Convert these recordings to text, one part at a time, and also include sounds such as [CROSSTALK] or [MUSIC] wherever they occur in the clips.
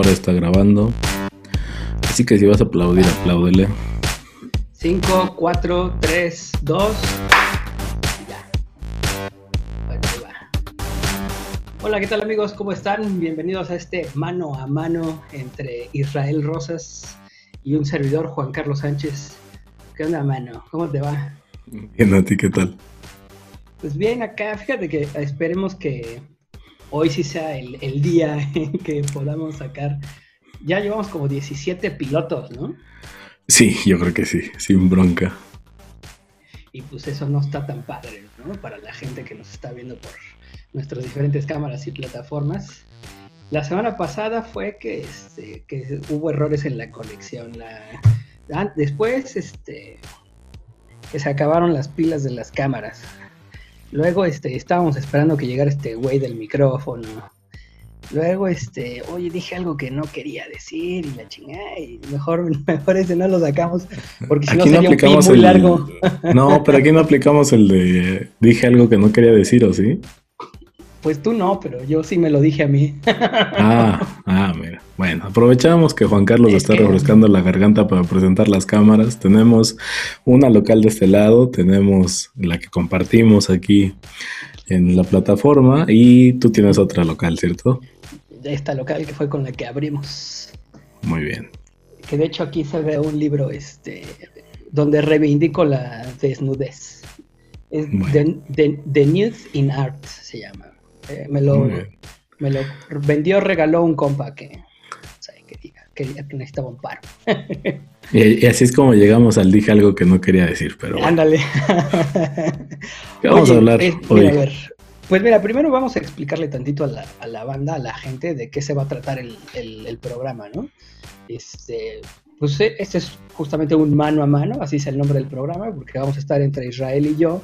ahora está grabando. Así que si vas a aplaudir, apláudele. 5, 4, 3, 2. Ya. Bueno, ahí va. Hola, ¿qué tal amigos? ¿Cómo están? Bienvenidos a este mano a mano entre Israel Rosas y un servidor, Juan Carlos Sánchez. ¿Qué onda, mano? ¿Cómo te va? Bien, a ti, ¿qué tal? Pues bien, acá, fíjate que esperemos que hoy sí sea el, el día [LAUGHS] en que podamos sacar. Ya llevamos como 17 pilotos, ¿no? Sí, yo creo que sí, sin bronca. Y pues eso no está tan padre, ¿no? Para la gente que nos está viendo por nuestras diferentes cámaras y plataformas. La semana pasada fue que, este, que hubo errores en la conexión. La, ah, después, este, que se acabaron las pilas de las cámaras. Luego, este, estábamos esperando que llegara este güey del micrófono. Luego, este, oye, dije algo que no quería decir y la chingada, y mejor, [LAUGHS] mejor ese no lo sacamos, porque si no sería un pi aplicamos muy el. largo. [LAUGHS] No, pero aquí no aplicamos el de. Dije algo que no quería decir, ¿o sí? Pues tú no, pero yo sí me lo dije a mí. [LAUGHS] Ah, ah, mira. Bueno, aprovechamos que Juan Carlos Es está refrescando la garganta para presentar las cámaras. Tenemos una local de este lado, tenemos la que compartimos aquí en la plataforma y tú tienes otra local, ¿cierto? Esta local que fue con la que abrimos. Muy bien. Que de hecho aquí se ve un libro este, donde reivindico la desnudez. Es Bueno. The, The- The Nude in Art se llama. Eh, me, lo, me lo vendió, regaló un compa que, que necesitaba un paro. Y, y así es como llegamos al dije algo que no quería decir, pero bueno. Ándale. ¿Qué vamos a hablar eh, hoy? mira, a ver. Pues mira, primero vamos a explicarle tantito a la, a la banda, a la gente, de qué se va a tratar el, el- el programa, ¿no? Este, pues eh, este es justamente un mano a mano, así es el nombre del programa, porque vamos a estar entre Israel y yo,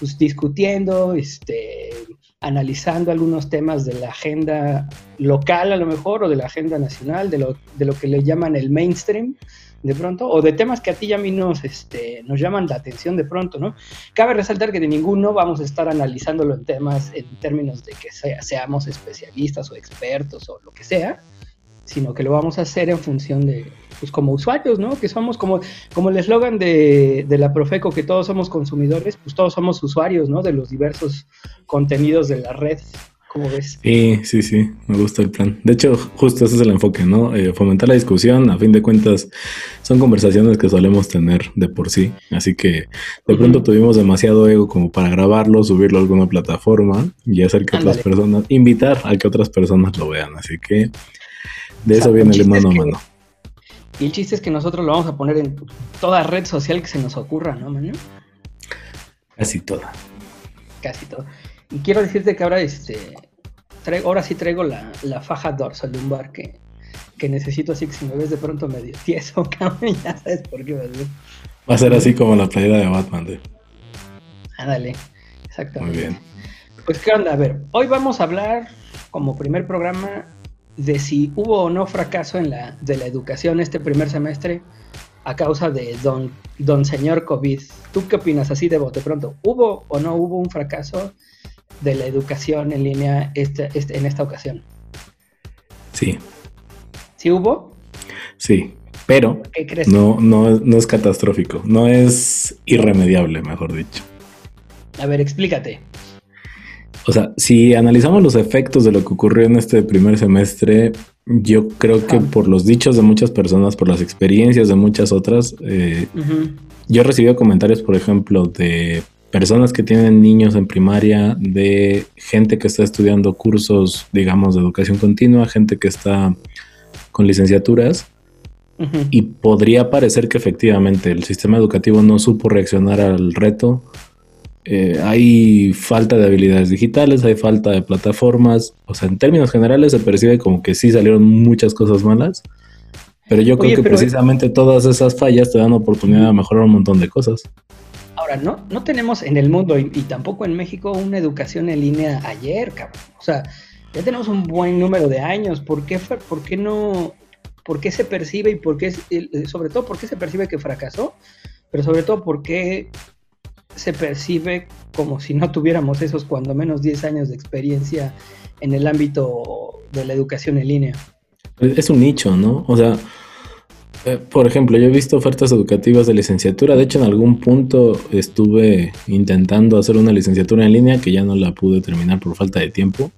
pues discutiendo, este, analizando algunos temas de la agenda local a lo mejor, o de la agenda nacional, de lo, de lo que le llaman el mainstream, de pronto, o de temas que a ti y a mí nos, este, nos llaman la atención de pronto, ¿no? Cabe resaltar que de ninguno vamos a estar analizándolo en temas, en términos de que sea- seamos especialistas o expertos o lo que sea, sino que lo vamos a hacer en función de, pues como usuarios, ¿no? Que somos como, como el eslogan de, de la Profeco, que todos somos consumidores, pues todos somos usuarios, ¿no? De los diversos contenidos de la red, ¿cómo ves? Sí, sí, sí, me gusta el plan. De hecho, justo ese es el enfoque, ¿no? Eh, fomentar la discusión, a fin de cuentas, son conversaciones que solemos tener de por sí, así que de pronto tuvimos demasiado ego como para grabarlo, subirlo a alguna plataforma y hacer que otras personas, invitar a que otras personas lo vean, así que de O eso sea, viene el mano a que- mano. Y el chiste es que nosotros lo vamos a poner en toda red social que se nos ocurra, ¿no, Manu? Casi toda. casi todo. Y quiero decirte que ahora, este, traigo, ahora sí traigo la, la faja dorsolumbar que, que necesito, así que si me ves de pronto medio tieso, [LAUGHS] cabrón, ya sabes por qué ser. Va a ser así como la playera de Batman. De... Ándale, Muy exactamente. bien. Pues qué onda, a ver, hoy vamos a hablar como primer programa de si hubo o no fracaso en la, de la educación este primer semestre a causa de don, don señor COVID. ¿Tú qué opinas así de bote pronto? ¿Hubo o no hubo un fracaso de la educación en línea este, este- en esta ocasión? Sí, ¿Sí hubo? sí, pero ¿Qué crees? no, no, no es catastrófico, no es irremediable, mejor dicho. A ver, explícate. O sea, si analizamos los efectos de lo que ocurrió en este primer semestre, yo creo que por los dichos de muchas personas, por las experiencias de muchas otras, eh, yo he recibido comentarios, por ejemplo, de personas que tienen niños en primaria, de gente que está estudiando cursos, digamos, de educación continua, gente que está con licenciaturas, y podría parecer que efectivamente el sistema educativo no supo reaccionar al reto. Eh, hay falta de habilidades digitales, hay falta de plataformas. O sea, en términos generales se percibe como que sí salieron muchas cosas malas. Pero yo creo que pero- precisamente todas esas fallas te dan oportunidad de mejorar un montón de cosas. Ahora, no, no tenemos en el mundo y, y tampoco en México una educación en línea ayer, cabrón. O sea, ya tenemos un buen número de años. ¿Por qué, por qué no? ¿Por qué se percibe y por qué, el- sobre todo, por qué se percibe que fracasó? Pero sobre todo, ¿por qué se percibe como si no tuviéramos esos cuando menos 10 años de experiencia en el ámbito de la educación en línea? Es un nicho, ¿no? O sea, eh, por ejemplo, yo he visto ofertas educativas de licenciatura. De hecho, en algún punto estuve intentando hacer una licenciatura en línea que ya no la pude terminar por falta de tiempo.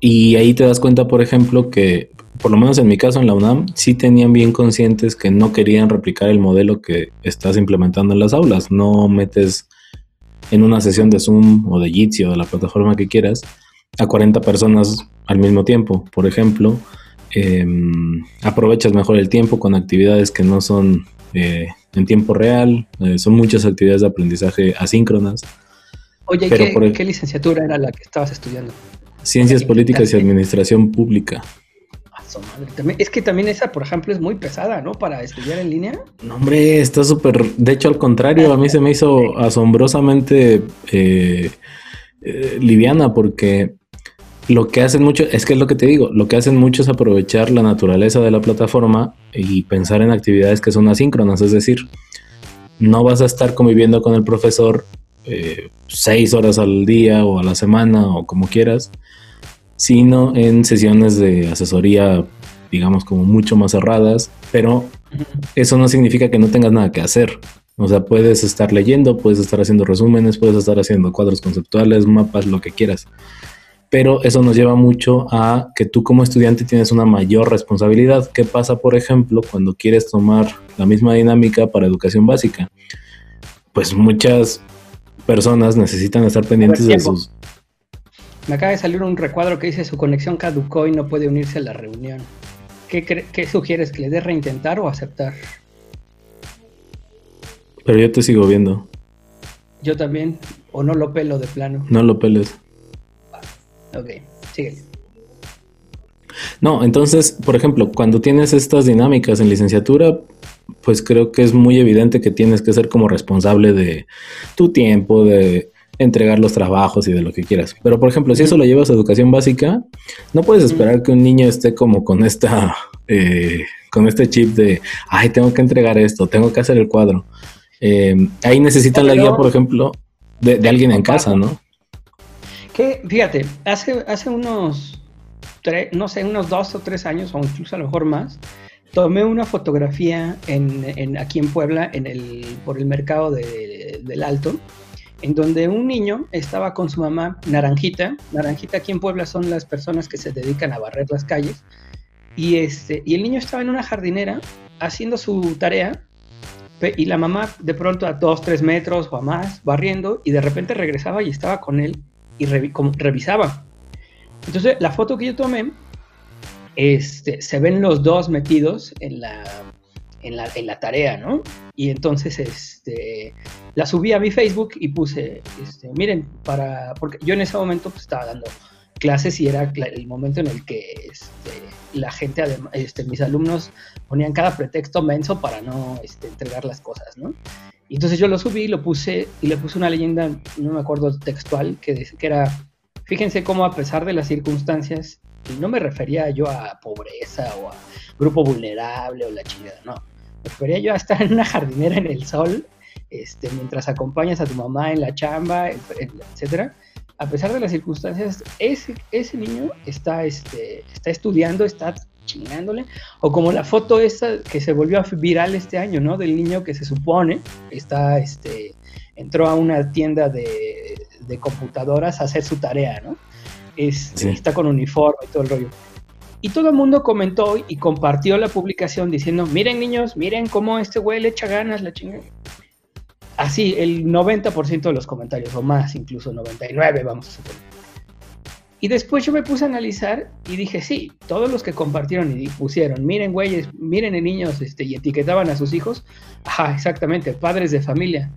Y ahí te das cuenta, por ejemplo, que por lo menos en mi caso en la UNAM, sí tenían bien conscientes que no querían replicar el modelo que estás implementando en las aulas. No metes en una sesión de Zoom o de Jitsi o de la plataforma que quieras a 40 personas al mismo tiempo. Por ejemplo, em, aprovechas mejor el tiempo con actividades que no son eh, en tiempo real. Eh, son muchas actividades de aprendizaje asíncronas. Oye, ¿qué, ¿qué licenciatura era la que estabas estudiando? Ciencias Políticas y Administración Pública. Es que también esa, por ejemplo, es muy pesada, ¿no? Para estudiar en línea. No, hombre, está súper. De hecho, al contrario, a mí se me hizo asombrosamente eh, eh, liviana porque lo que hacen mucho, es que es lo que te digo, lo que hacen mucho es aprovechar la naturaleza de la plataforma y pensar en actividades que son asíncronas, es decir, no vas a estar conviviendo con el profesor eh, seis horas al día o a la semana o como quieras, sino en sesiones de asesoría, digamos, como mucho más cerradas, pero eso no significa que no tengas nada que hacer. O sea, puedes estar leyendo, puedes estar haciendo resúmenes, puedes estar haciendo cuadros conceptuales, mapas, lo que quieras. Pero eso nos lleva mucho a que tú como estudiante tienes una mayor responsabilidad. ¿Qué pasa, por ejemplo, cuando quieres tomar la misma dinámica para educación básica? Pues muchas personas necesitan estar pendientes de sus me acaba de salir un recuadro que dice su conexión caducó y no puede unirse a la reunión. ¿Qué, sugieres? ¿Que le dé reintentar o aceptar? Pero yo te sigo viendo. Yo también. ¿O no lo pelo de plano? No lo peles. Ok, sigue. No, entonces, por ejemplo, cuando tienes estas dinámicas en licenciatura, pues creo que es muy evidente que tienes que ser como responsable de tu tiempo, de entregar los trabajos y de lo que quieras. Pero, por ejemplo, si eso lo llevas a educación básica, no puedes esperar que un niño esté como con esta, eh, con este chip de, ay, tengo que entregar esto, tengo que hacer el cuadro. Eh, ahí necesitan la guía, por ejemplo, de, alguien en casa, ¿no? Que, fíjate, hace, hace unos, no sé, unos dos o tres años, o incluso a lo mejor más, tomé una fotografía en, aquí en Puebla, en el, por el mercado del Alto, en donde un niño estaba con su mamá, Naranjita. Naranjita aquí en Puebla son las personas que se dedican a barrer las calles. Y, este, y el niño estaba en una jardinera haciendo su tarea y la mamá de pronto a dos, tres metros o a más barriendo y de repente regresaba y estaba con él y revisaba. Entonces la foto que yo tomé, este, se ven los dos metidos en la, en la, en la tarea, ¿no? Y entonces este, la subí a mi Facebook y puse, este, miren, para, porque yo en ese momento pues, estaba dando clases y era el momento en el que este, la gente, este, mis alumnos ponían cada pretexto menso para no este, entregar las cosas, ¿no? Y entonces yo lo subí lo puse y le puse una leyenda, no me acuerdo textual, que, que era, fíjense cómo a pesar de las circunstancias, y no me refería yo a pobreza o a grupo vulnerable o la chingada, no prefería yo estar en una jardinera en el sol, este, mientras acompañas a tu mamá en la chamba, etcétera. A pesar de las circunstancias, ese, ese niño está, este, está estudiando, está chingándole, o como la foto esa que se volvió viral este año, ¿no? Del niño que se supone está, este, entró a una tienda de, de computadoras a hacer su tarea, ¿no? Este, Está con uniforme y todo el rollo. Y todo el mundo comentó y compartió la publicación diciendo, miren niños, miren cómo este güey le echa ganas, la chingada. Así, el 90% de los comentarios, o más, incluso 99, vamos a suponer. Y después yo me puse a analizar y dije, sí, todos los que compartieron y pusieron, miren güeyes, miren niños, este, y etiquetaban a sus hijos, ajá, exactamente, padres de familia.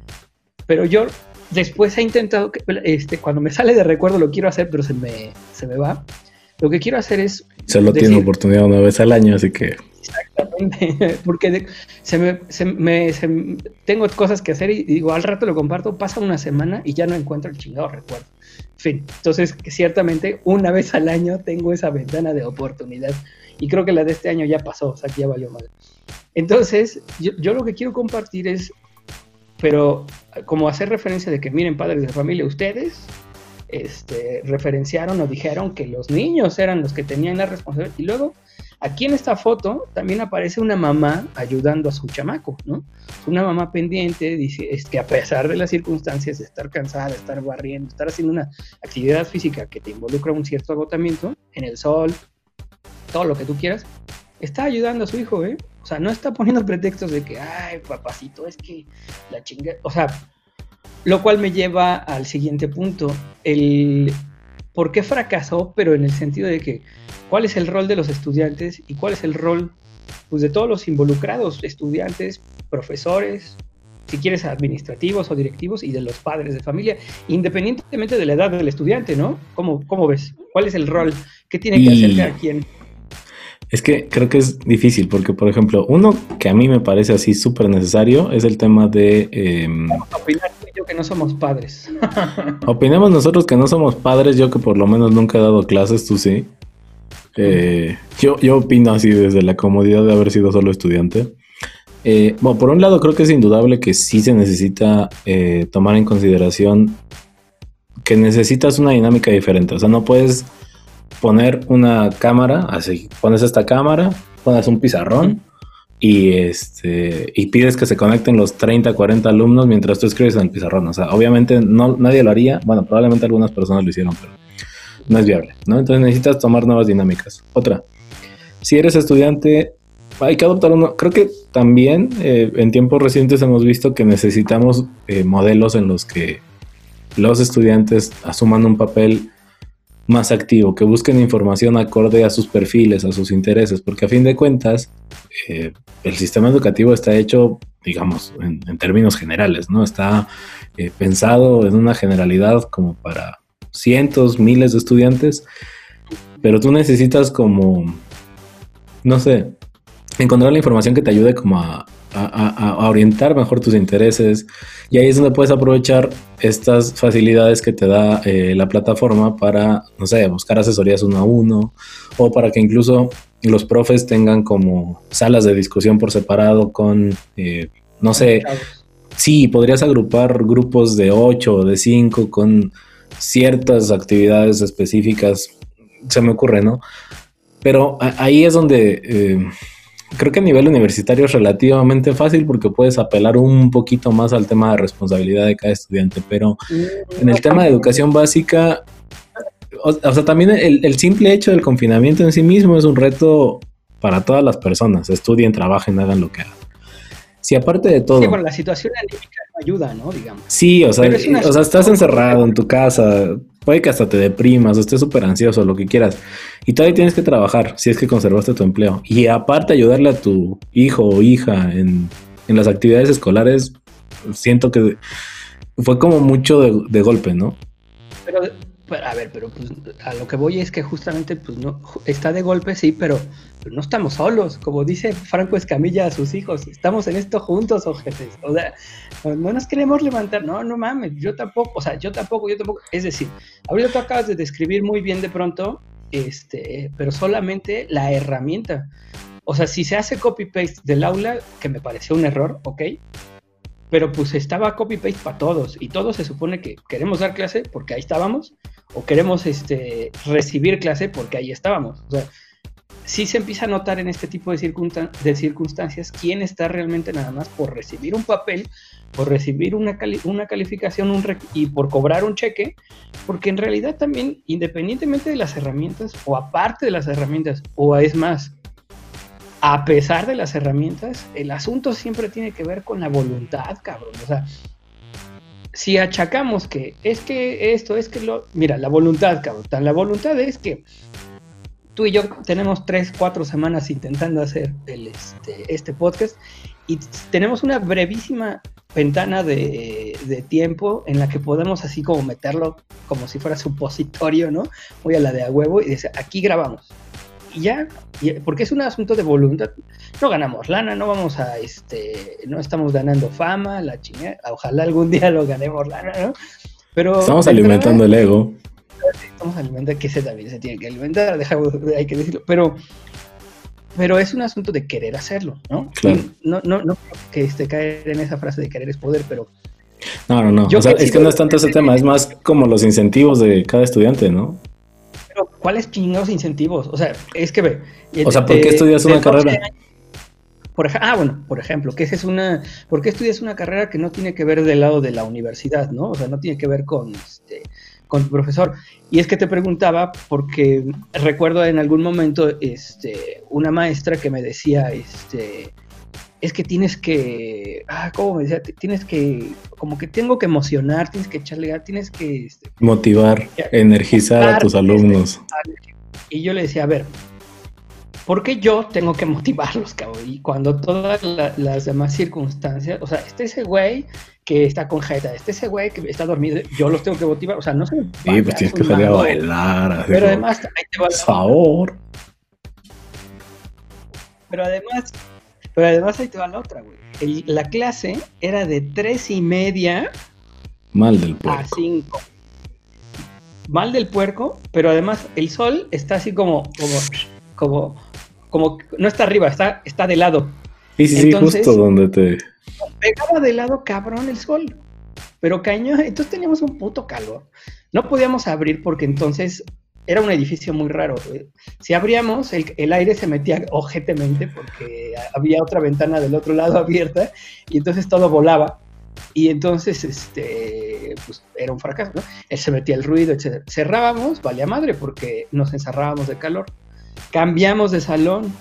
Pero yo después he intentado, este, cuando me sale de recuerdo lo quiero hacer, pero se me, se me va. Lo que quiero hacer es... Solo tiene oportunidad una vez al año, así que... Exactamente, [LAUGHS] porque se me, se me tengo cosas que hacer y digo, al rato lo comparto, pasa una semana y ya no encuentro el chingado recuerdo. En fin, entonces ciertamente una vez al año tengo esa ventana de oportunidad y creo que la de este año ya pasó, o sea que ya valió mal. Entonces, yo, yo lo que quiero compartir es, pero como hacer referencia de que miren padres de familia, ustedes este, referenciaron o dijeron que los niños eran los que tenían la responsabilidad. Y luego, aquí en esta foto también aparece una mamá ayudando a su chamaco, ¿no? Una mamá pendiente, dice, es que a pesar de las circunstancias de estar cansada, de estar barriendo, estar haciendo una actividad física que te involucra un cierto agotamiento, en el sol, todo lo que tú quieras, está ayudando a su hijo, ¿eh? O sea, no está poniendo [LAUGHS] pretextos de que, ay, papacito, es que la chinga. O sea, lo cual me lleva al siguiente punto. El por qué fracasó, pero en el sentido de que, ¿cuál es el rol de los estudiantes y cuál es el rol pues, de todos los involucrados, estudiantes, profesores, si quieres, administrativos o directivos y de los padres de familia, independientemente de la edad del estudiante, ¿no? ¿Cómo, cómo ves? ¿Cuál es el rol? ¿Qué tiene que hacer cada quien? Es que creo que es difícil porque, por ejemplo, uno que a mí me parece así súper necesario es el tema de... Eh, Vamos a opinar que no somos padres. [LAUGHS] Opinemos nosotros que no somos padres, yo que por lo menos nunca he dado clases, tú sí. Eh, yo, yo opino así desde la comodidad de haber sido solo estudiante. Eh, bueno, por un lado creo que es indudable que sí se necesita eh, tomar en consideración que necesitas una dinámica diferente. O sea, no puedes poner una cámara, así, pones esta cámara, pones un pizarrón y este y pides que se conecten los 30, 40 alumnos mientras tú escribes en el pizarrón. O sea, obviamente no, nadie lo haría. Bueno, probablemente algunas personas lo hicieron, pero no es viable, ¿no? Entonces necesitas tomar nuevas dinámicas. Otra, si eres estudiante, hay que adoptar uno. Creo que también eh, en tiempos recientes hemos visto que necesitamos eh, modelos en los que los estudiantes asuman un papel más activo, que busquen información acorde a sus perfiles, a sus intereses, porque a fin de cuentas eh, el sistema educativo está hecho, digamos, en, términos generales, ¿no? Está eh, pensado en una generalidad como para cientos, miles de estudiantes, pero tú necesitas como, no sé, encontrar la información que te ayude como a, a, orientar mejor tus intereses y ahí es donde puedes aprovechar estas facilidades que te da eh, la plataforma para, no sé, buscar asesorías uno a uno o para que incluso los profes tengan como salas de discusión por separado con, eh, no sé, sí, podrías agrupar grupos de 8 o de 5 con ciertas actividades específicas, se me ocurre, ¿no? Pero ahí es donde... Eh, creo que a nivel universitario es relativamente fácil porque puedes apelar un poquito más al tema de responsabilidad de cada estudiante, pero mm, en el tema de educación básica, o, sea, también el, simple hecho del confinamiento en sí mismo es un reto para todas las personas, estudien, trabajen, hagan lo que hagan. Si aparte de todo... Sí, bueno, la situación anímica no ayuda, ¿no? Digamos. Sí, o sea, o sea, estás encerrado en tu casa, puede que hasta te deprimas o estés súper ansioso, lo que quieras. Y todavía tienes que trabajar si es que conservaste tu empleo. Y aparte ayudarle a tu hijo o hija en, las actividades escolares, siento que fue como mucho de, golpe, ¿no? Pero, a ver, pero pues, a lo que voy es que justamente pues no está de golpe, sí, pero no estamos solos, como dice Franco Escamilla a sus hijos, estamos en esto juntos, ojetes. O sea, no nos queremos levantar, no, no mames, yo tampoco, o sea, yo tampoco, yo tampoco. Es decir, ahorita tú acabas de describir muy bien de pronto, este, pero solamente la herramienta. O sea, si se hace copy-paste del aula, que me pareció un error, ok, pero pues estaba copy-paste para todos y todos se supone que queremos dar clase porque ahí estábamos o queremos este, recibir clase porque ahí estábamos. O sea, sí se empieza a notar en este tipo de, circunstancias quién está realmente nada más por recibir un papel, por recibir una, una calificación un y por cobrar un cheque, porque en realidad también, independientemente de las herramientas o aparte de las herramientas, o es más, a pesar de las herramientas, el asunto siempre tiene que ver con la voluntad, cabrón. O sea, si achacamos que es que esto, es que lo... Mira, la voluntad, cabrón. La voluntad es que tú y yo tenemos tres, cuatro semanas intentando hacer este, este, podcast y tenemos una brevísima ventana de, tiempo en la que podemos así como meterlo como si fuera supositorio, ¿no? Voy a la de a huevo y dice, aquí grabamos. Y ya, porque es un asunto de voluntad. No ganamos lana, no vamos a, este, no estamos ganando fama, la chingada. Ojalá algún día lo ganemos lana, ¿no? Pero... Estamos alimentando el ego estamos alimentando, que ese también se tiene que alimentar, hay que decirlo, pero, pero es un asunto de querer hacerlo, ¿no? No, no, no que este, caer en esa frase de querer es poder, pero No, no, no. o sea, es que no es tanto ese tema, es más como los incentivos de cada estudiante, ¿no? Pero, ¿cuáles chingados incentivos? O sea, es que ve. O sea, ¿por qué estudias una carrera? Por ah, bueno, por ejemplo, que es una, ¿por qué estudias una carrera que no tiene que ver del lado de la universidad, ¿no? O sea, no tiene que ver con, este, con tu profesor. Y es que te preguntaba porque recuerdo en algún momento, este, una maestra que me decía, este, es que tienes que, ah, ¿cómo me decía? Tienes que, como que tengo que emocionar, tienes que echarle tienes que... Este, Motivar, energizar a tus alumnos. y yo le decía, a ver, ¿Por qué yo tengo que motivarlos, cabrón? Y cuando todas las demás circunstancias, o sea, este ese güey que está con jeta, este ese güey que está dormido, yo los tengo que motivar, o sea, no sé. Sí, pues tienes que salir a bailar. Pero además, ahí te va. Por favor. Pero además, pero además ahí te va la otra, güey. la clase era de tres y media Mal del puerco. a cinco. Mal del puerco, pero además el sol está así como, como, como como no está arriba, está, está de lado. Y sí, sí, justo donde te. Pegaba de lado cabrón el sol. Pero caño, entonces teníamos un puto calor. No podíamos abrir porque entonces era un edificio muy raro. Si abríamos, el, aire se metía ojetemente porque había otra ventana del otro lado abierta y entonces todo volaba. Y entonces, este, pues era un fracaso, se metía el ruido, etc. Cerrábamos, valía madre porque nos encerrábamos de calor cambiamos de salón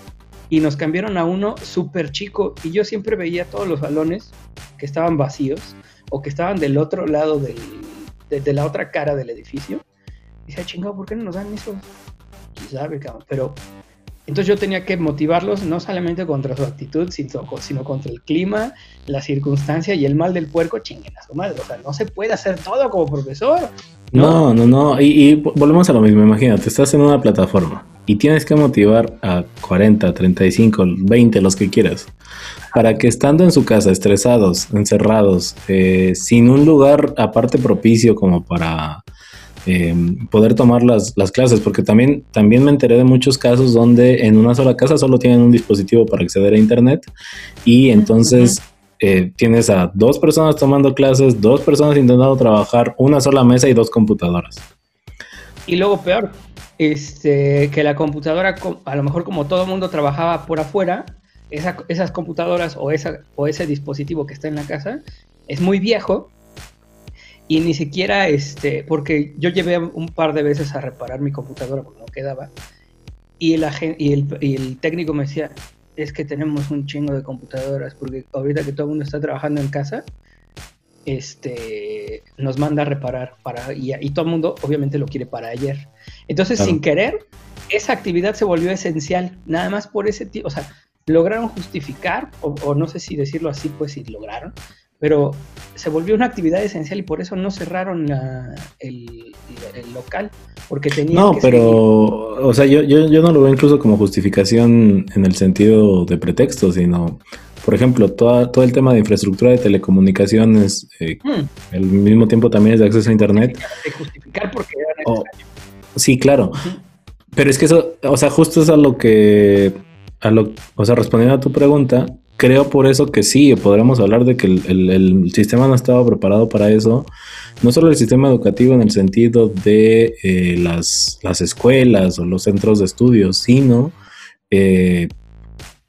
y nos cambiaron a uno súper chico y yo siempre veía todos los salones que estaban vacíos o que estaban del otro lado del, de, la otra cara del edificio. Decía, chingado, ¿por qué no nos dan eso? sabe, cabrón. Pero entonces yo tenía que motivarlos no solamente contra su actitud, sino, contra el clima, la circunstancia y el mal del puerco, chinguen a su madre. O sea, no se puede hacer todo como profesor. No, no, no. Y, y volvemos a lo mismo. Imagínate, estás en una plataforma y tienes que motivar a 40, 35, 20, los que quieras, para que estando en su casa, estresados, encerrados, eh, sin un lugar aparte propicio como para eh, poder tomar las, clases, porque también, también me enteré de muchos casos donde en una sola casa solo tienen un dispositivo para acceder a Internet y entonces... Eh, tienes a dos personas tomando clases, dos personas intentando trabajar, una sola mesa y dos computadoras. Y luego peor, este, que la computadora, a lo mejor como todo el mundo trabajaba por afuera, esas computadoras o, esa, o ese dispositivo que está en la casa es muy viejo y ni siquiera, este, porque yo llevé un par de veces a reparar mi computadora porque no quedaba y el, y el, y el técnico me decía, es que tenemos un chingo de computadoras porque ahorita que todo el mundo está trabajando en casa, este, nos manda a reparar para, y, todo el mundo obviamente lo quiere para ayer. Entonces, sin querer, esa actividad se volvió esencial, nada más por ese tipo, o sea, lograron justificar, o, no sé si decirlo así, pues si lograron, pero se volvió una actividad esencial y por eso no cerraron el, local, porque tenían No, pero, o sea, yo, yo, yo no lo veo incluso como justificación en el sentido de pretexto, sino por ejemplo, todo, el tema de infraestructura de telecomunicaciones, eh, hmm. al mismo tiempo también es de acceso a Internet. De justificar porque Sí, claro. Pero es que eso, o sea, justo es a lo que, a lo, o sea, respondiendo a tu pregunta, creo por eso que sí, podríamos hablar de que el, sistema no estaba preparado para eso. No solo el sistema educativo en el sentido de eh, las, las, escuelas o los centros de estudios, sino eh,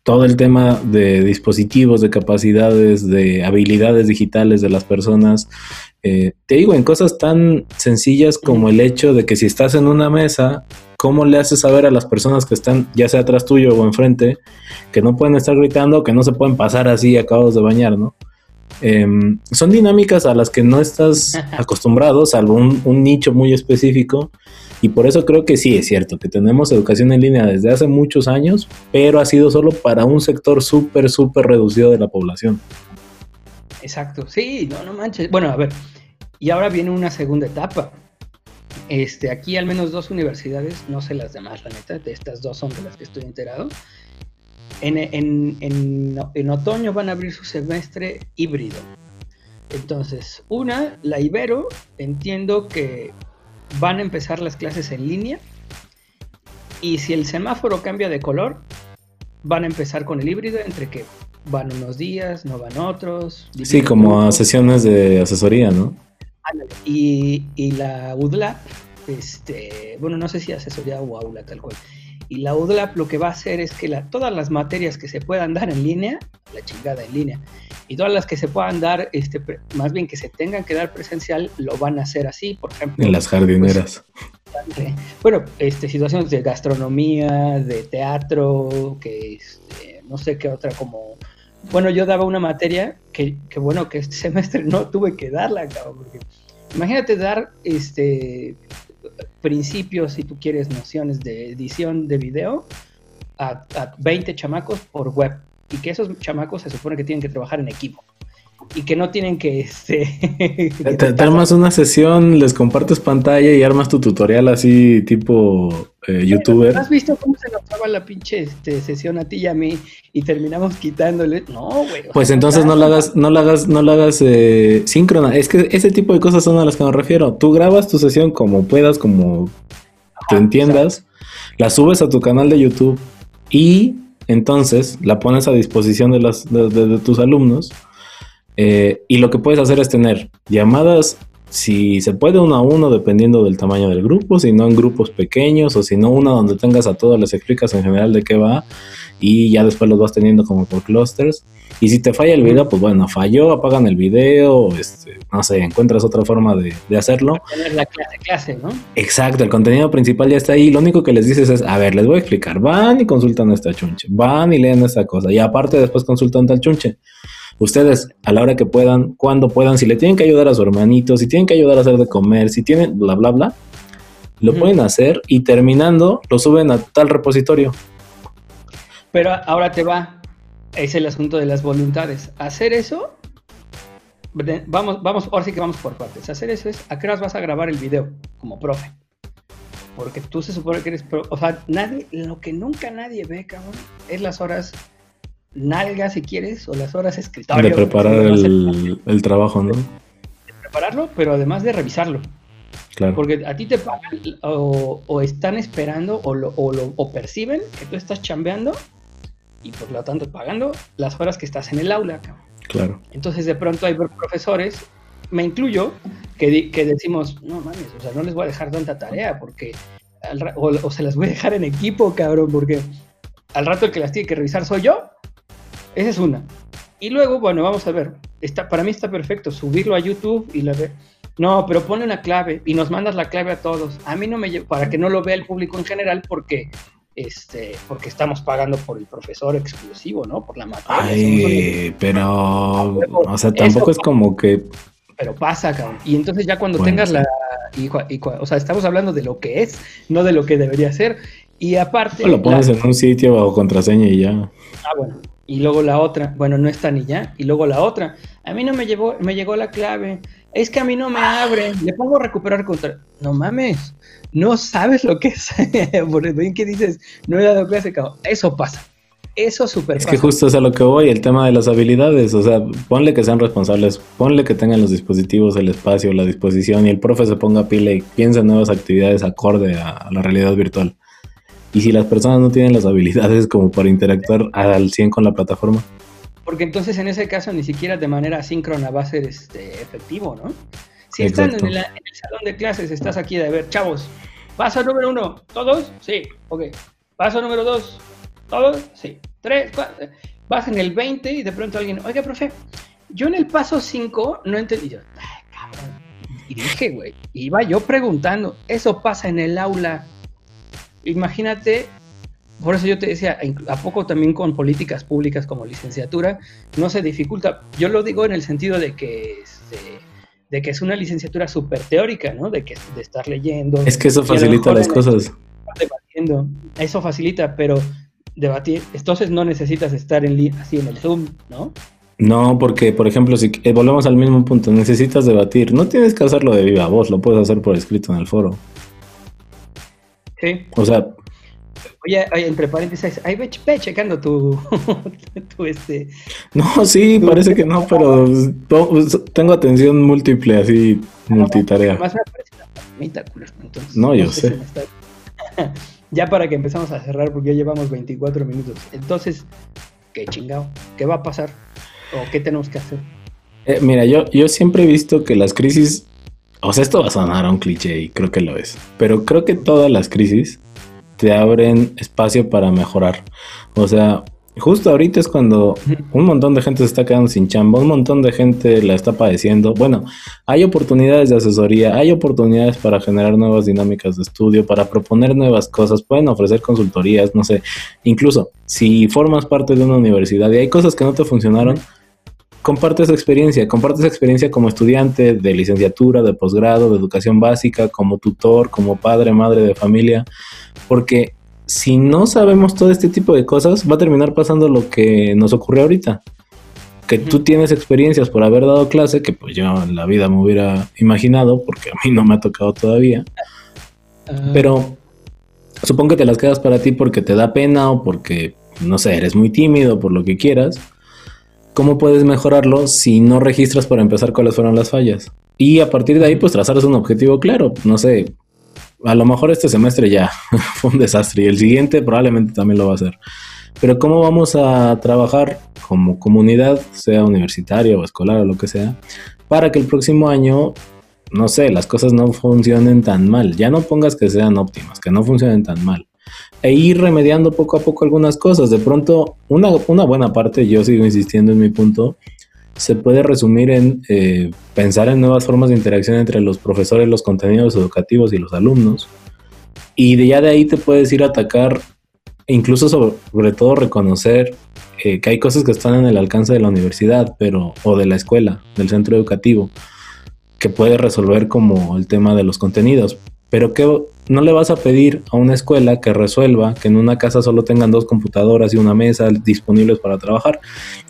todo el tema de dispositivos, de capacidades, de habilidades digitales de las personas. Eh, te digo, en cosas tan sencillas como el hecho de que si estás en una mesa, ¿cómo le haces saber a las personas que están ya sea atrás tuyo o enfrente que no pueden estar gritando, que no se pueden pasar así acabados de bañar, ¿no? Em, son dinámicas a las que no estás [LAUGHS] acostumbrado, salvo un nicho muy específico y por eso creo que sí es cierto que tenemos educación en línea desde hace muchos años, pero ha sido solo para un sector súper, súper reducido de la población. Exacto, sí, no, no manches. Bueno, a ver, y ahora viene una segunda etapa. Este, aquí al menos dos universidades, no sé las demás, la neta, de estas dos son de las que estoy enterado. En, en, en, en otoño van a abrir su semestre híbrido. Entonces, una, la Ibero, entiendo que van a empezar las clases en línea y si el semáforo cambia de color, van a empezar con el híbrido entre que van unos días, no van otros. Sí, como a sesiones de asesoría, ¿no? Y, y la UDLAP, este, bueno, no sé si asesoría o aula tal cual. Y la UDLAP lo que va a hacer es que la, todas las materias que se puedan dar en línea, la chingada en línea, y todas las que se puedan dar, este, más bien que se tengan que dar presencial, lo van a hacer así, por ejemplo. En las jardineras. Pues, bueno, este, situaciones de gastronomía, de teatro, que este, no sé qué otra como... Bueno, yo daba una materia que, que bueno, que este [LAUGHS] semestre no tuve que darla, cabrón, porque imagínate dar este principios, si tú quieres, nociones de edición de video a, a 20 chamacos por web y que esos chamacos se supone que tienen que trabajar en equipo y que no tienen que... Este, [LAUGHS] te, armas una sesión, les compartes pantalla y armas tu tutorial así tipo eh, youtuber. ¿Has visto cómo se nos traba la pinche este, sesión a ti y a mí y terminamos quitándole? No, güey. Pues entonces no la hagas, no la hagas, no la hagas eh, síncrona. Es que ese tipo de cosas son a las que me refiero. Tú grabas tu sesión como puedas, como te entiendas, la subes a tu canal de YouTube y entonces la pones a disposición de, las, de tus alumnos eh, y lo que puedes hacer es tener llamadas, si se puede uno a uno, dependiendo del tamaño del grupo, si no en grupos pequeños, o si no una donde tengas a todos, les explicas en general de qué va, y ya después los vas teniendo como por clusters. Y si te falla el video, pues bueno, falló, apagan el video, este, no sé, encuentras otra forma de, hacerlo. Tener la clase, clase, ¿no? Exacto, el contenido principal ya está ahí. Lo único que les dices es, a ver, les voy a explicar. Van y consultan esta chunche, van y leen esta cosa, y aparte después consultan tal chunche. Ustedes, a la hora que puedan, cuando puedan, si le tienen que ayudar a su hermanito, si tienen que ayudar a hacer de comer, si tienen bla, bla, bla, lo pueden hacer y terminando lo suben a tal repositorio. Pero ahora te va, es el asunto de las voluntades. Hacer eso, vamos, vamos, ahora sí que vamos por partes. Hacer eso es, ¿a qué horas vas a grabar el video como profe? Porque tú se supone que eres, pro, o sea, nadie, lo que nunca nadie ve, cabrón, es las horas nalga, si quieres, o las horas escritorio. De preparar el, trabajo, ¿no? De prepararlo, pero además de revisarlo. Claro. Porque a ti te pagan o, están esperando o, lo, o, perciben que tú estás chambeando y por lo tanto pagando las horas que estás en el aula. Claro. Entonces de pronto hay profesores, me incluyo, que, que decimos, no mames, o sea, no les voy a dejar tanta tarea porque, o, o se las voy a dejar en equipo, cabrón, porque al rato el que las tiene que revisar soy yo esa es una. Y luego, bueno, vamos a ver. Está, para mí está perfecto subirlo a YouTube y la ve. No, pero pone una clave y nos mandas la clave a todos. A mí no me para que no lo vea el público en general porque este porque estamos pagando por el profesor exclusivo, ¿no? Por la materia. Ay, pero o sea, tampoco es como que pero pasa, cabrón. Y entonces ya cuando tengas la o sea, estamos hablando de lo que es, no de lo que debería ser. Y aparte lo pones en un sitio bajo contraseña y ya. Ah, bueno y luego la otra, bueno, no está ni ya, y luego la otra, a mí no me llevó, me llegó la clave, es que a mí no me abre, le pongo recuperar contra, no mames, no sabes lo que es, [LAUGHS] por bien que dices, no he dado clase, cabrón, eso pasa, eso súper Es que justo es a lo que voy, el tema de las habilidades, o sea, ponle que sean responsables, ponle que tengan los dispositivos, el espacio, la disposición, y el profe se ponga pila y piensa en nuevas actividades acorde a la realidad virtual y si las personas no tienen las habilidades como para interactuar al 100 con la plataforma. Porque entonces en ese caso ni siquiera de manera síncrona va a ser este, efectivo, ¿no? Si están en, el salón de clases, estás aquí de ver, chavos, paso número uno, ¿todos? Sí, ok. Paso número dos, ¿todos? Sí. Tres, cuatro. Vas en el 20 y de pronto alguien, oiga, profe, yo en el paso 5 no entendí. Yo, Ay, cabrón. Y dije, güey, iba yo preguntando, eso pasa en el aula imagínate, por eso yo te decía, ¿a poco también con políticas públicas como licenciatura no se dificulta? Yo lo digo en el sentido de que, este, de que es una licenciatura súper teórica, ¿no? De que de estar leyendo. Es que eso facilita las cosas. Debatiendo, eso facilita, pero debatir, entonces no necesitas estar en así en el Zoom, ¿no? No, porque, por ejemplo, si eh, volvemos al mismo punto, necesitas debatir. No tienes que hacerlo de viva voz, lo puedes hacer por escrito en el foro. Sí. O sea. Oye, entre paréntesis, ahí ve, checando tu, [LAUGHS] tu, este. No, sí, parece que [LAUGHS] no, pero tengo atención múltiple, así, multitarea. Más me parece entonces, no, yo [LAUGHS] sé. ya para que empezamos a cerrar, porque ya llevamos 24 minutos. Entonces, ¿qué chingado? ¿Qué va a pasar? ¿O qué tenemos que hacer? Eh, mira, yo, yo siempre he visto que las crisis, o sea, esto va a sonar a un cliché y creo que lo es, pero creo que todas las crisis te abren espacio para mejorar. O sea, justo ahorita es cuando un montón de gente se está quedando sin chamba, un montón de gente la está padeciendo. Bueno, hay oportunidades de asesoría, hay oportunidades para generar nuevas dinámicas de estudio, para proponer nuevas cosas, pueden ofrecer consultorías, no sé. Incluso si formas parte de una universidad y hay cosas que no te funcionaron, comparte esa experiencia, comparte esa experiencia como estudiante de licenciatura, de posgrado, de educación básica, como tutor, como padre, madre de familia, porque si no sabemos todo este tipo de cosas, va a terminar pasando lo que nos ocurre ahorita. Que tú tienes experiencias por haber dado clase, que pues yo en la vida me hubiera imaginado, porque a mí no me ha tocado todavía. Pero supongo que te las quedas para ti porque te da pena o porque, no sé, eres muy tímido, por lo que quieras. ¿Cómo puedes mejorarlo si no registras para empezar cuáles fueron las fallas? Y a partir de ahí, pues trazarás un objetivo claro. No sé, a lo mejor este semestre ya [LAUGHS] fue un desastre y el siguiente probablemente también lo va a hacer. Pero ¿cómo vamos a trabajar como comunidad, sea universitaria o escolar o lo que sea, para que el próximo año, no sé, las cosas no funcionen tan mal? Ya no pongas que sean óptimas, que no funcionen tan mal e ir remediando poco a poco algunas cosas. De pronto, una, una buena parte, yo sigo insistiendo en mi punto, se puede resumir en eh, pensar en nuevas formas de interacción entre los profesores, los contenidos educativos y los alumnos. Y de ya de ahí te puedes ir a atacar, incluso sobre, todo reconocer eh, que hay cosas que están en el alcance de la universidad, pero, o de la escuela, del centro educativo, que puede resolver como el tema de los contenidos. Pero que no le vas a pedir a una escuela que resuelva que en una casa solo tengan dos computadoras y una mesa disponibles para trabajar.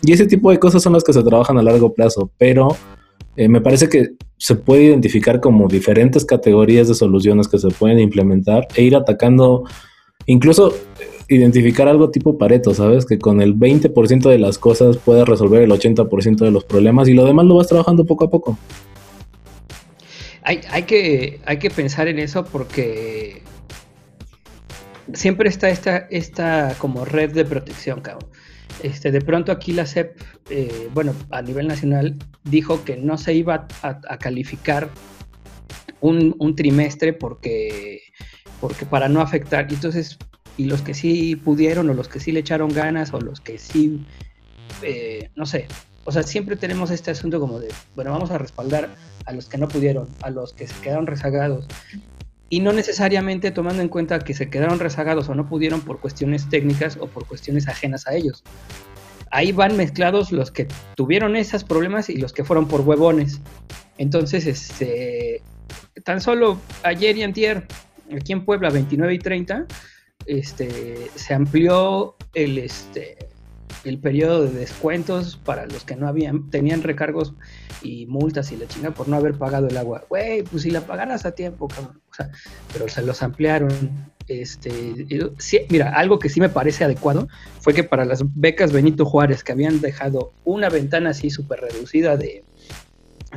Y ese tipo de cosas son las que se trabajan a largo plazo, pero eh, me parece que se puede identificar como diferentes categorías de soluciones que se pueden implementar e ir atacando, incluso eh, identificar algo tipo Pareto, ¿sabes? Que con el 20% de las cosas puedas resolver el 80% de los problemas y lo demás lo vas trabajando poco a poco. Hay, que, hay que pensar en eso porque siempre está esta, esta como red de protección, cabrón. Este, de pronto aquí la CEP, eh, bueno, a nivel nacional, dijo que no se iba a, calificar un, trimestre porque, porque para no afectar. Y entonces, y los que sí pudieron, o los que sí le echaron ganas, o los que sí, eh, no sé, o sea, siempre tenemos este asunto como de, bueno, vamos a respaldar a los que no pudieron, a los que se quedaron rezagados. Y no necesariamente tomando en cuenta que se quedaron rezagados o no pudieron por cuestiones técnicas o por cuestiones ajenas a ellos. Ahí van mezclados los que tuvieron esos problemas y los que fueron por huevones. Entonces, este, tan solo ayer y antier, aquí en Puebla, 29 y 30, este, se amplió el, este, el periodo de descuentos para los que no habían, tenían recargos y multas y la chinga por no haber pagado el agua. Güey, pues si la pagaras a tiempo, cabrón. O sea, pero se los ampliaron. Este, mira, algo que sí me parece adecuado fue que para las becas Benito Juárez, que habían dejado una ventana así súper reducida de,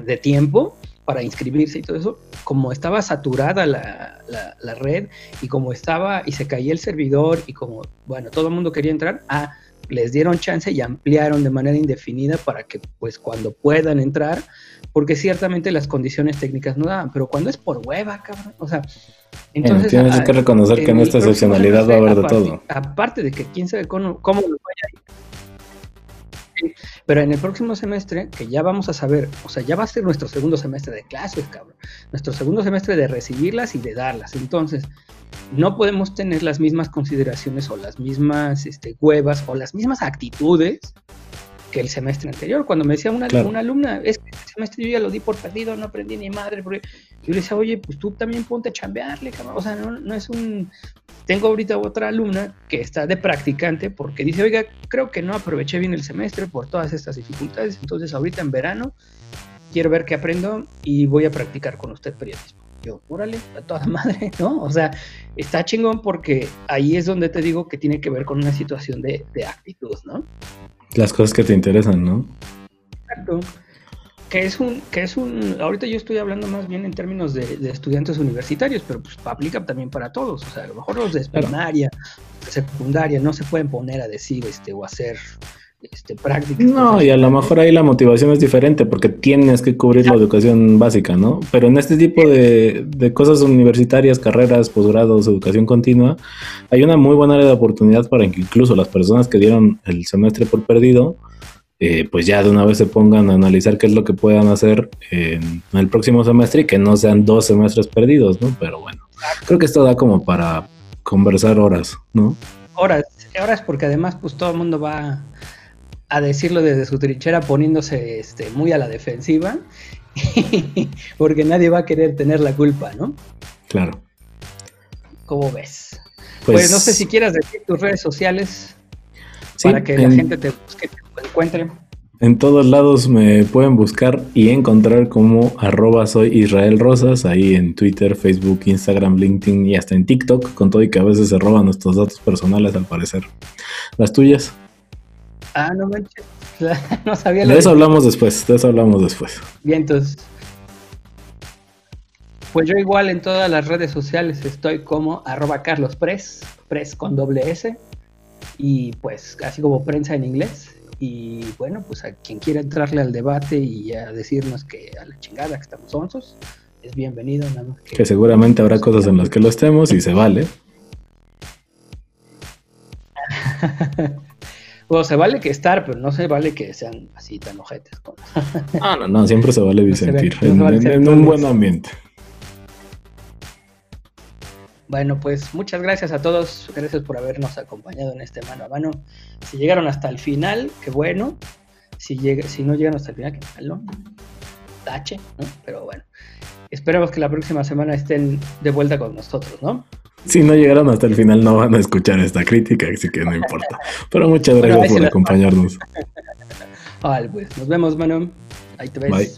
de tiempo, para inscribirse y todo eso, como estaba saturada la, la, red y como estaba y se caía el servidor y como, bueno, todo el mundo quería entrar, ah, les dieron chance y ampliaron de manera indefinida para que pues cuando puedan entrar, porque ciertamente las condiciones técnicas no daban, pero cuando es por hueva, cabrón, o sea, entonces... tienes que reconocer que en esta excepcionalidad va a haber de todo. Aparte de que quién sabe cómo, cómo vaya a ir. Pero en el próximo semestre, que ya vamos a saber, o sea, ya va a ser nuestro segundo semestre de clases, cabrón. Nuestro segundo semestre de recibirlas y de darlas. Entonces, no podemos tener las mismas consideraciones o las mismas este, huevas o las mismas actitudes que el semestre anterior. Cuando me decía una, una alumna, es que el semestre yo ya lo di por perdido, no aprendí ni madre. Porque yo le decía, oye, pues tú también ponte a chambearle, cabrón. O sea, no, no es un. Tengo ahorita otra alumna que está de practicante porque dice, oiga, creo que no aproveché bien el semestre por todas estas dificultades. Entonces, ahorita en verano quiero ver qué aprendo y voy a practicar con usted periodismo. Yo, órale, a toda madre, [LAUGHS] ¿no? O sea, está chingón porque ahí es donde te digo que tiene que ver con una situación de, de actitud, ¿no? Las cosas que te interesan, ¿no? Exacto. Que es un, que es un, ahorita yo estoy hablando más bien en términos de, estudiantes universitarios, pero pues aplica también para todos. O sea, a lo mejor los de primaria, secundaria, no se pueden poner a decir este o hacer este, prácticas. No, y a lo mejor ahí la motivación es diferente porque tienes que cubrir la educación básica, ¿no? Pero en este tipo de, de cosas universitarias, carreras, posgrados, educación continua, hay una muy buena área de oportunidad para que incluso las personas que dieron el semestre por perdido, eh, pues ya de una vez se pongan a analizar qué es lo que puedan hacer en el próximo semestre y que no sean dos semestres perdidos, ¿no? Pero bueno, creo que esto da como para conversar horas, ¿no? Horas, horas porque además pues todo el mundo va a decirlo desde su trinchera poniéndose este, muy a la defensiva [LAUGHS] porque nadie va a querer tener la culpa, ¿no? Claro. ¿Cómo ves? Pues, pues no sé si quieras decir tus redes sociales para que la gente te busque, te encuentre. En todos lados me pueden buscar y encontrar como arroba soy Israel Rosas, ahí en Twitter, Facebook, Instagram, LinkedIn y hasta en TikTok, con todo y que a veces se roban nuestros datos personales al parecer. ¿Las tuyas? Ah, no manches. [LAUGHS] no sabía. De eso hablamos después, de eso hablamos después. Bien, entonces. Pues yo igual en todas las redes sociales estoy como arroba Carlos Press, Press con doble S, y pues así como prensa en inglés. Y bueno, pues a quien quiera entrarle al debate y a decirnos que a la chingada que estamos onzos, es bienvenido. Nada que, seguramente habrá cosas en las que lo estemos y se vale. [LAUGHS] bueno, se vale que estar, pero no se vale que sean así tan ojetes. ah, no, no, siempre se vale [LAUGHS] disentir en un buen ambiente. Bueno, pues muchas gracias a todos. Gracias por habernos acompañado en este mano a mano. Si llegaron hasta el final, qué bueno. Si, llega, si no llegan hasta el final, qué malo. Tache, ¿no? Pero bueno. Esperamos que la próxima semana estén de vuelta con nosotros, ¿no? Si no llegaron hasta el final, no van a escuchar esta crítica, así que no importa. Pero muchas gracias por acompañarnos. Vale, pues nos vemos, mano. Ahí te ves. Bye.